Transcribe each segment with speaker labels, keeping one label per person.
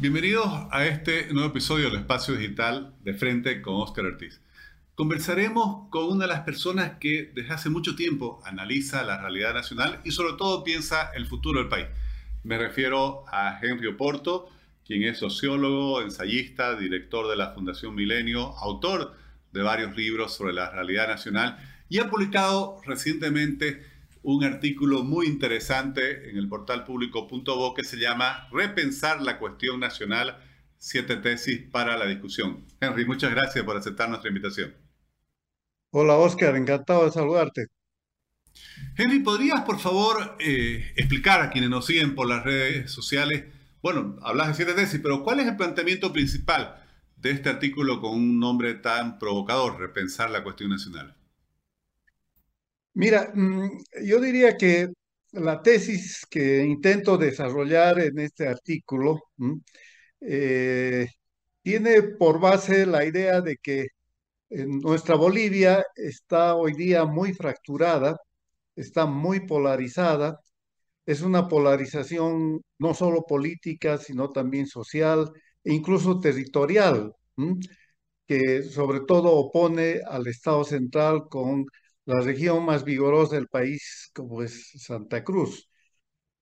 Speaker 1: Bienvenidos a este nuevo episodio del Espacio Digital de Frente con Oscar Ortiz. Conversaremos con una de las personas que desde hace mucho tiempo analiza la realidad nacional y sobre todo piensa el futuro del país. Me refiero a Henry Oporto, quien es sociólogo, ensayista, director de la Fundación Milenio, autor de varios libros sobre la realidad nacional y ha publicado recientemente un artículo muy interesante en el portal público.bo que se llama Repensar la cuestión nacional, siete tesis para la discusión. Henry, muchas gracias por aceptar nuestra invitación.
Speaker 2: Hola Oscar, encantado de saludarte.
Speaker 1: Henry, ¿podrías por favor eh, explicar a quienes nos siguen por las redes sociales? Bueno, hablas de siete tesis, pero ¿cuál es el planteamiento principal de este artículo con un nombre tan provocador, Repensar la cuestión nacional?
Speaker 2: Mira, mm, yo diría que la tesis que intento desarrollar en este artículo eh, tiene por base la idea de que nuestra Bolivia está hoy día muy fracturada, está muy polarizada, es una polarización no solo política, sino también social e incluso territorial, que sobre todo opone al Estado central con la región más vigorosa del país, como es Santa Cruz.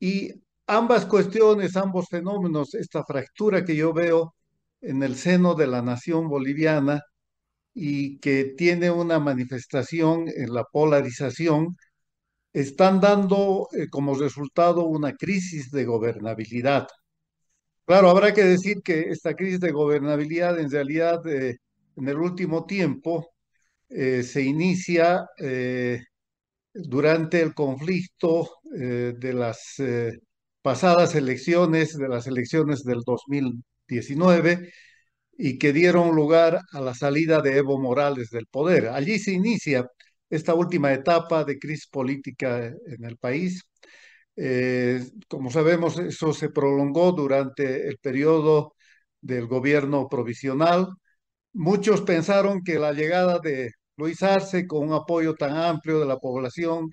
Speaker 2: Y ambas cuestiones, ambos fenómenos, esta fractura que yo veo en el seno de la nación boliviana y que tiene una manifestación en la polarización, están dando eh, como resultado una crisis de gobernabilidad. Claro, habrá que decir que esta crisis de gobernabilidad en realidad eh, en el último tiempo eh, se inicia eh, durante el conflicto eh, de las pasadas elecciones, de las elecciones del 2019, y que dieron lugar a la salida de Evo Morales del poder. Allí se inicia esta última etapa de crisis política en el país. como sabemos, eso se prolongó durante el periodo del gobierno provisional, Muchos pensaron que la llegada de Luis Arce, con un apoyo tan amplio de la población,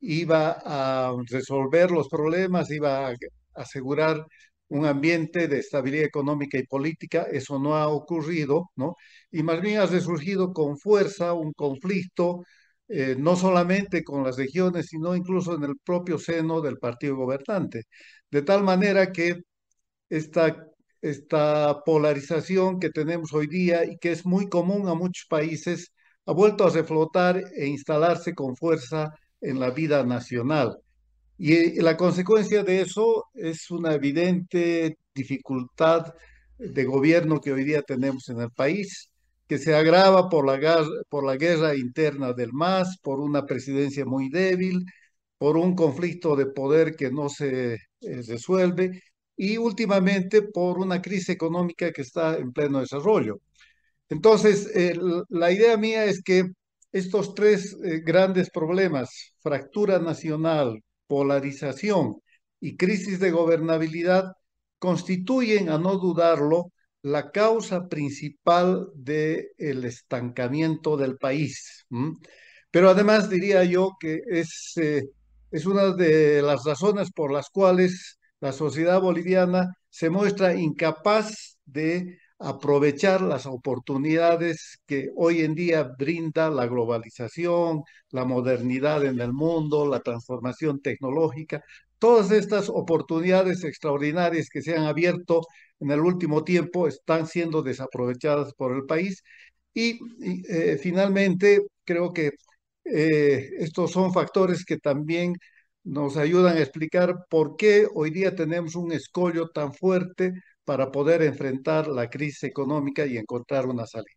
Speaker 2: iba a resolver los problemas, iba a asegurar un ambiente de estabilidad económica y política. Eso no ha ocurrido, ¿no? Y más bien ha resurgido con fuerza un conflicto, eh, no solamente con las regiones, sino incluso en el propio seno del partido gobernante. De tal manera que esta esta polarización que tenemos hoy día y que es muy común a muchos países, ha vuelto a reflotar e instalarse con fuerza en la vida nacional. Y la consecuencia de eso es una evidente dificultad de gobierno que hoy día tenemos en el país, que se agrava por la, guerra, interna del MAS, por una presidencia muy débil, por un conflicto de poder que no se eh, resuelve y últimamente por una crisis económica que está en pleno desarrollo. Entonces, la idea mía es que estos tres eh, grandes problemas, fractura nacional, polarización y crisis de gobernabilidad, constituyen, a no dudarlo, la causa principal del estancamiento del país. Pero además diría yo que es, eh, es una de las razones por las cuales la sociedad boliviana se muestra incapaz de aprovechar las oportunidades que hoy en día brinda la globalización, la modernidad en el mundo, la transformación tecnológica, todas estas oportunidades extraordinarias que se han abierto en el último tiempo están siendo desaprovechadas por el país. Y, eh, finalmente creo que eh, estos son factores que también nos ayudan a explicar por qué hoy día tenemos un escollo tan fuerte para poder enfrentar la crisis económica y encontrar una salida.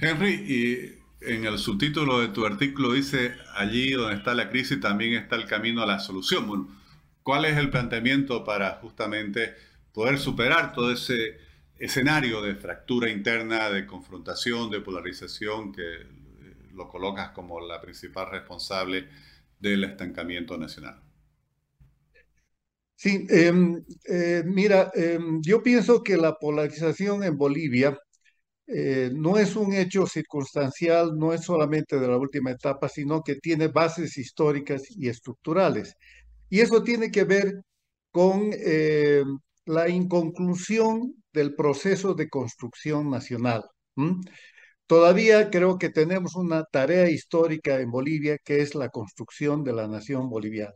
Speaker 1: Henry, y en el subtítulo de tu artículo dice, allí donde está la crisis también está el camino a la solución. Bueno, ¿cuál es el planteamiento para justamente poder superar todo ese escenario de fractura interna, de confrontación, de polarización que lo colocas como la principal responsable del estancamiento nacional.
Speaker 2: Sí, em, eh, mira, em, yo pienso que la polarización en Bolivia eh, no es un hecho circunstancial, no es solamente de la última etapa, sino que tiene bases históricas y estructurales. Y eso tiene que ver con em, la inconclusión del proceso de construcción nacional. Todavía creo que tenemos una tarea histórica en Bolivia que es la construcción de la nación boliviana.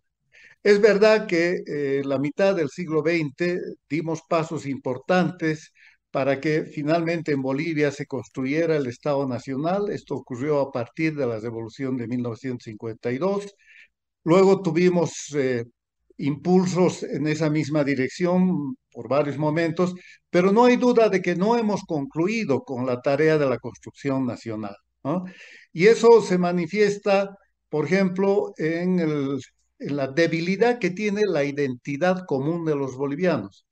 Speaker 2: Es verdad que en eh, la mitad del siglo XX dimos pasos importantes para que finalmente en Bolivia se construyera el Estado Nacional. Esto ocurrió a partir de la Revolución de 1952. Luego tuvimos eh, impulsos en esa misma dirección por varios momentos, pero no hay duda de que no hemos concluido con la tarea de la construcción nacional. Y eso se manifiesta, por ejemplo, en, en la debilidad que tiene la identidad común de los bolivianos.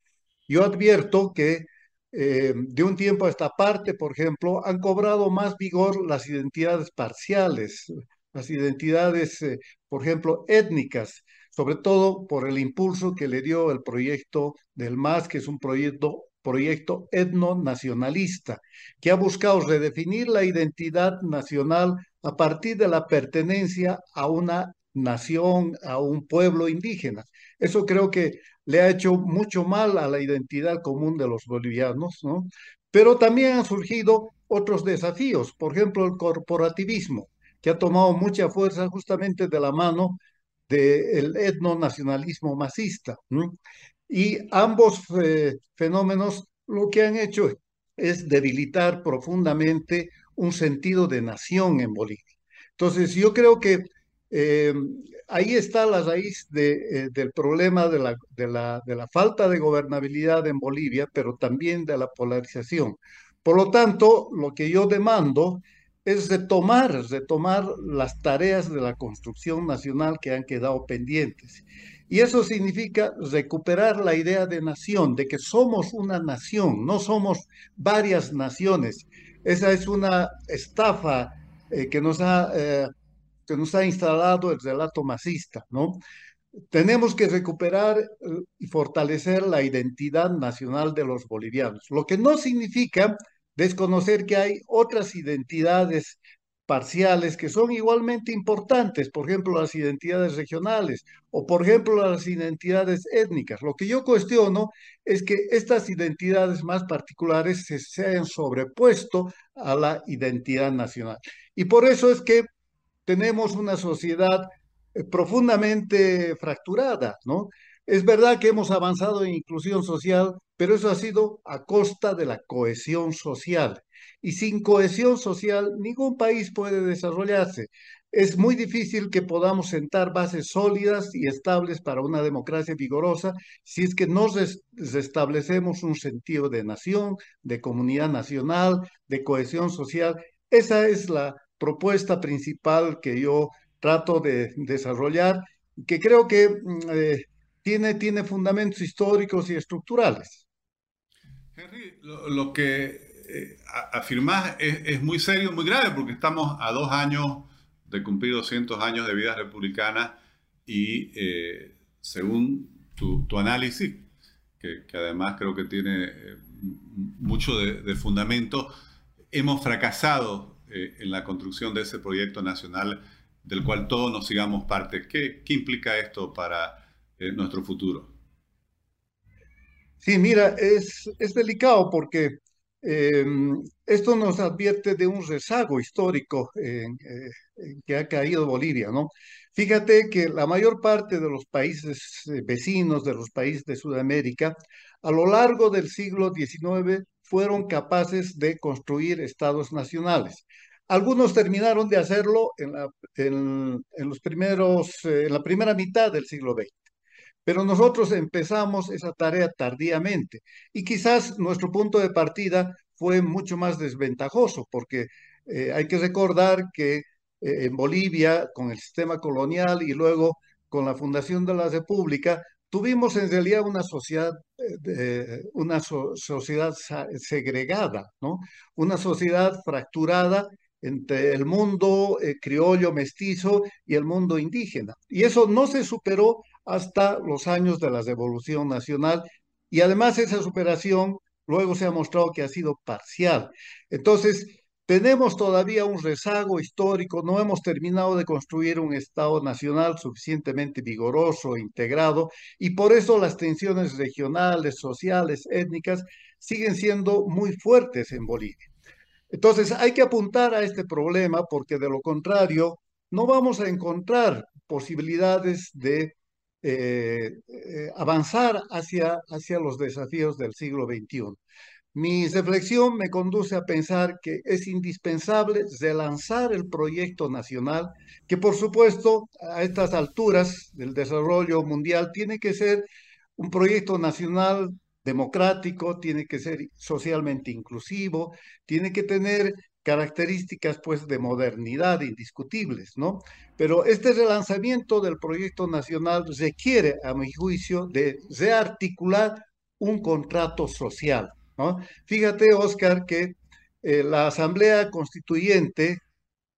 Speaker 2: Yo advierto que eh, de un tiempo a esta parte, por ejemplo, han cobrado más vigor las identidades parciales, las identidades, eh, por ejemplo, étnicas, sobre todo por el impulso que le dio el proyecto del MAS, que es un proyecto, proyecto etno-nacionalista, que ha buscado redefinir la identidad nacional a partir de la pertenencia a una nación, a un pueblo indígena. Eso creo que le ha hecho mucho mal a la identidad común de los bolivianos, ¿no? Pero también han surgido otros desafíos, por ejemplo, el corporativismo, que ha tomado mucha fuerza justamente de la mano del etnonacionalismo masista. Y ambos eh, fenómenos lo que han hecho es debilitar profundamente un sentido de nación en Bolivia. Entonces, yo creo que eh, ahí está la raíz eh, del problema de la, falta de gobernabilidad en Bolivia, pero también de la polarización. Por lo tanto, lo que yo demando es retomar, retomar las tareas de la construcción nacional que han quedado pendientes. Y eso significa recuperar la idea de nación, de que somos una nación, no somos varias naciones. Esa es una estafa eh, que nos ha que nos ha instalado el relato masista, ¿no? Tenemos que recuperar eh, y fortalecer la identidad nacional de los bolivianos, lo que no significa desconocer que hay otras identidades parciales que son igualmente importantes, por ejemplo, las identidades regionales o, por ejemplo, las identidades étnicas. Lo que yo cuestiono es que estas identidades más particulares se, se hayan sobrepuesto a la identidad nacional. Y por eso es que tenemos una sociedad eh, profundamente fracturada, ¿no? Es verdad que hemos avanzado en inclusión social, pero eso ha sido a costa de la cohesión social. Y sin cohesión social, ningún país puede desarrollarse. Es muy difícil que podamos sentar bases sólidas y estables para una democracia vigorosa si es que no restablecemos un sentido de nación, de comunidad nacional, de cohesión social. Esa es la propuesta principal que yo trato de desarrollar, que creo que mm, eh, tiene, tiene fundamentos históricos y estructurales.
Speaker 1: Henry, lo, que eh, afirmás es, muy serio, muy grave, porque estamos a dos años de cumplir 200 años de vida republicana y eh, según tu, análisis, que, además creo que tiene mucho de, de fundamento, hemos fracasado eh, en la construcción de ese proyecto nacional del cual todos nos sigamos parte. ¿Qué, qué implica esto para eh, nuestro futuro?
Speaker 2: Sí, mira, es, es delicado porque em, esto nos advierte de un rezago histórico eh, en que ha caído Bolivia, ¿no? Fíjate que la mayor parte de los países vecinos, de los países de Sudamérica, a lo largo del siglo XIX fueron capaces de construir estados nacionales. Algunos terminaron de hacerlo en la, los primeros, eh, en la primera mitad del siglo XX, pero nosotros empezamos esa tarea tardíamente y quizás nuestro punto de partida fue mucho más desventajoso, porque eh, hay que recordar que eh, en Bolivia, con el sistema colonial y luego con la fundación de la República, tuvimos en realidad una sociedad, eh, una sociedad segregada, ¿no? Una sociedad fracturada entre el mundo eh, criollo mestizo y el mundo indígena. Y eso no se superó hasta los años de la Revolución Nacional y además esa superación luego se ha mostrado que ha sido parcial. Entonces, tenemos todavía un rezago histórico, no hemos terminado de construir un Estado nacional suficientemente vigoroso, integrado, y por eso las tensiones regionales, sociales, étnicas siguen siendo muy fuertes en Bolivia. Entonces hay que apuntar a este problema porque de lo contrario no vamos a encontrar posibilidades de eh, eh, avanzar hacia, hacia los desafíos del siglo XXI. Mi reflexión me conduce a pensar que es indispensable relanzar el proyecto nacional, que por supuesto a estas alturas del desarrollo mundial tiene que ser un proyecto nacional democrático, tiene que ser socialmente inclusivo, tiene que tener características pues de modernidad indiscutibles, ¿no? Pero este relanzamiento del proyecto nacional requiere, a mi juicio, de rearticular un contrato social, ¿no? Fíjate, Oscar, que eh, la Asamblea Constituyente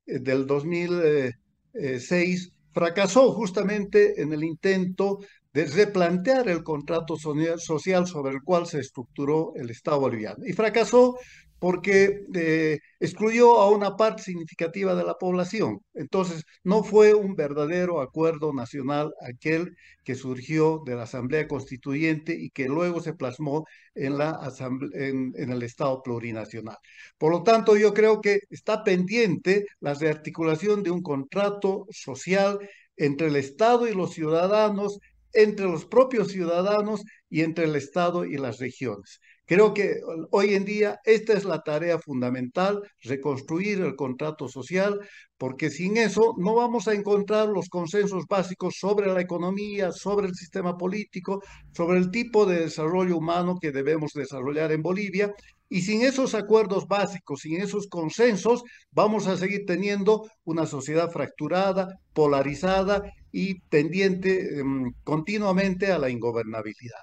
Speaker 2: eh, del 2006 fracasó justamente en el intento de replantear el contrato social sobre el cual se estructuró el Estado boliviano. Y fracasó porque eh, excluyó a una parte significativa de la población. Entonces, no fue un verdadero acuerdo nacional aquel que surgió de la Asamblea Constituyente y que luego se plasmó en, la en, en el Estado plurinacional. Por lo tanto, yo creo que está pendiente la rearticulación de un contrato social entre el Estado y los ciudadanos, entre los propios ciudadanos y entre el Estado y las regiones. Creo que hoy en día esta es la tarea fundamental, reconstruir el contrato social, porque sin eso no vamos a encontrar los consensos básicos sobre la economía, sobre el sistema político, sobre el tipo de desarrollo humano que debemos desarrollar en Bolivia. Y sin esos acuerdos básicos, sin esos consensos, vamos a seguir teniendo una sociedad fracturada, polarizada y tendiente em, continuamente a la ingobernabilidad.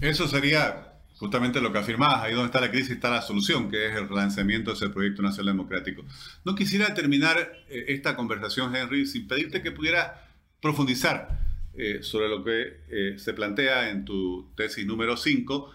Speaker 1: Eso sería justamente lo que afirmabas, ahí donde está la crisis está la solución, que es el relanzamiento de ese proyecto nacional democrático. No quisiera terminar eh, esta conversación, Henry, sin pedirte que pudiera profundizar eh, sobre lo que eh, se plantea en tu tesis número 5,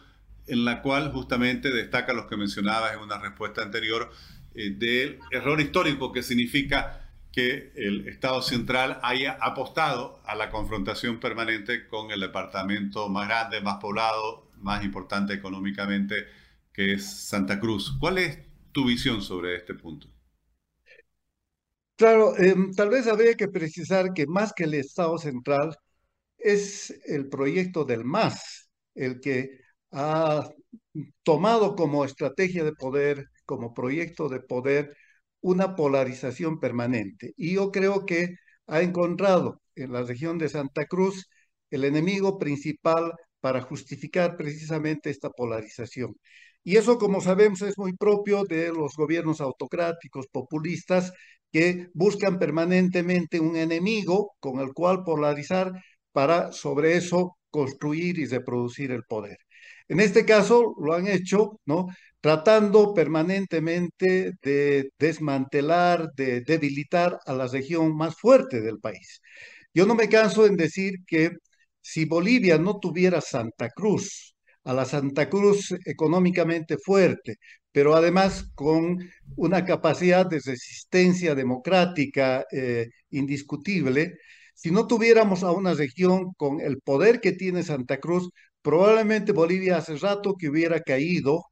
Speaker 1: en la cual justamente destaca lo que mencionabas en una respuesta anterior del error histórico que significa que el Estado central haya apostado a la confrontación permanente con el departamento más grande, más poblado, más importante económicamente, que es Santa Cruz. ¿Cuál es tu visión sobre este punto?
Speaker 2: Claro, em, tal vez habría que precisar que más que el Estado central es el proyecto del MAS el que ha tomado como estrategia de poder, como proyecto de poder, una polarización permanente. Y yo creo que ha encontrado en la región de Santa Cruz el enemigo principal para justificar precisamente esta polarización. Y eso, como sabemos, es muy propio de los gobiernos autocráticos, populistas, que buscan permanentemente un enemigo con el cual polarizar para sobre eso construir y reproducir el poder. En este caso lo han hecho, ¿no? Tratando permanentemente de desmantelar, de debilitar a la región más fuerte del país. Yo no me canso en decir que si Bolivia no tuviera Santa Cruz, a la Santa Cruz económicamente fuerte, pero además con una capacidad de resistencia democrática eh, indiscutible, si no tuviéramos a una región con el poder que tiene Santa Cruz, probablemente Bolivia hace rato que hubiera caído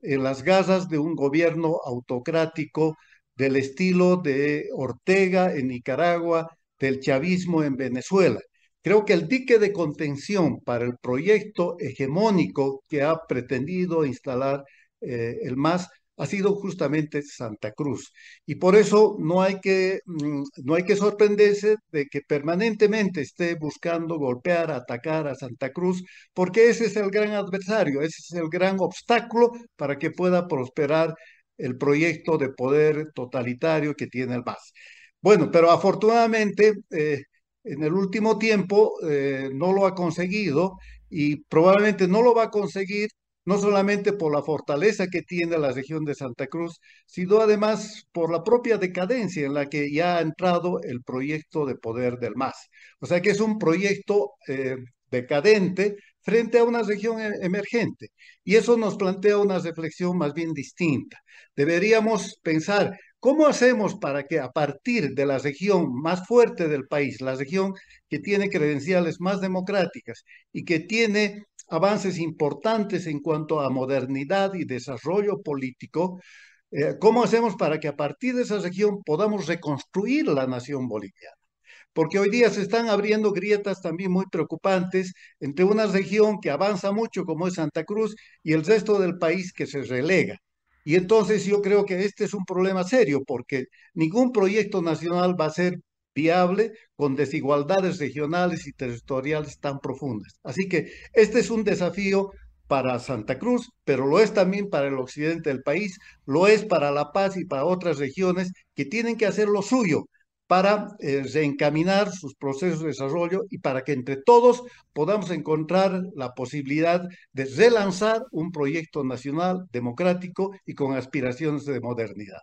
Speaker 2: en las gazas de un gobierno autocrático del estilo de Ortega en Nicaragua, del chavismo en Venezuela. Creo que el dique de contención para el proyecto hegemónico que ha pretendido instalar eh, el MAS ha sido justamente Santa Cruz. Y por eso no hay, que, mm, no hay que sorprenderse de que permanentemente esté buscando golpear, atacar a Santa Cruz, porque ese es el gran adversario, ese es el gran obstáculo para que pueda prosperar el proyecto de poder totalitario que tiene el MAS. Bueno, pero afortunadamente... Eh, en el último tiempo eh, no lo ha conseguido y probablemente no lo va a conseguir no solamente por la fortaleza que tiene la región de Santa Cruz, sino además por la propia decadencia en la que ya ha entrado el proyecto de poder del MAS. O sea que es un proyecto eh, decadente, frente a una región e-, emergente. Y eso nos plantea una reflexión más bien distinta. Deberíamos pensar cómo hacemos para que a partir de la región más fuerte del país, la región que tiene credenciales más democráticas y que tiene avances importantes en cuanto a modernidad y desarrollo político, eh, ¿cómo hacemos para que a partir de esa región podamos reconstruir la nación boliviana? Porque hoy día se están abriendo grietas también muy preocupantes entre una región que avanza mucho como es Santa Cruz y el resto del país que se relega. Y entonces yo creo que este es un problema serio porque ningún proyecto nacional va a ser viable con desigualdades regionales y territoriales tan profundas. Así que este es un desafío para Santa Cruz, pero lo es también para el occidente del país, lo es para La Paz y para otras regiones que tienen que hacer lo suyo para eh, reencaminar sus procesos de desarrollo y para que entre todos podamos encontrar la posibilidad de relanzar un proyecto nacional democrático y con aspiraciones de modernidad.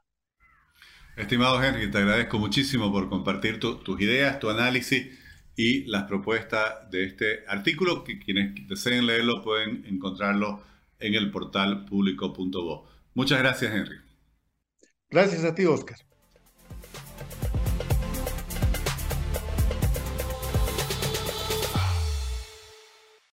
Speaker 1: Estimado Henry, te agradezco muchísimo por compartir tus ideas, tu análisis y las propuestas de este artículo, que quienes deseen leerlo pueden encontrarlo en el portal público.bo. Muchas gracias, Henry.
Speaker 2: Gracias a ti, Oscar.